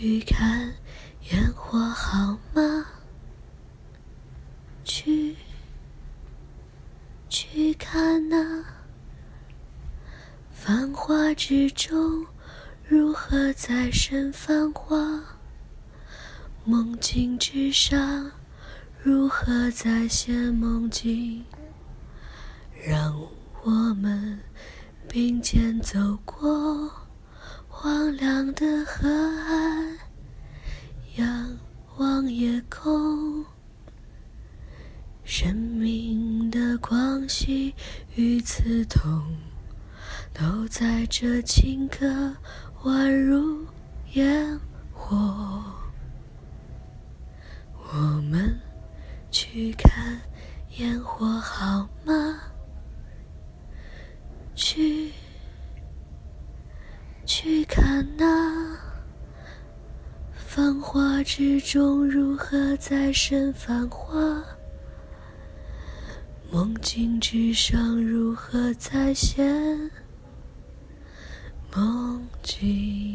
去看烟火好吗？去，去看那繁华之中，如何再生繁华？梦境之上，如何再现梦境？让我们并肩走过荒凉的河岸，夜空。生命的光喜与刺痛，都在这情歌宛如烟火。我们去看烟火好吗？去，去看那繁华之中如何再生繁华，梦境之上如何再现梦境。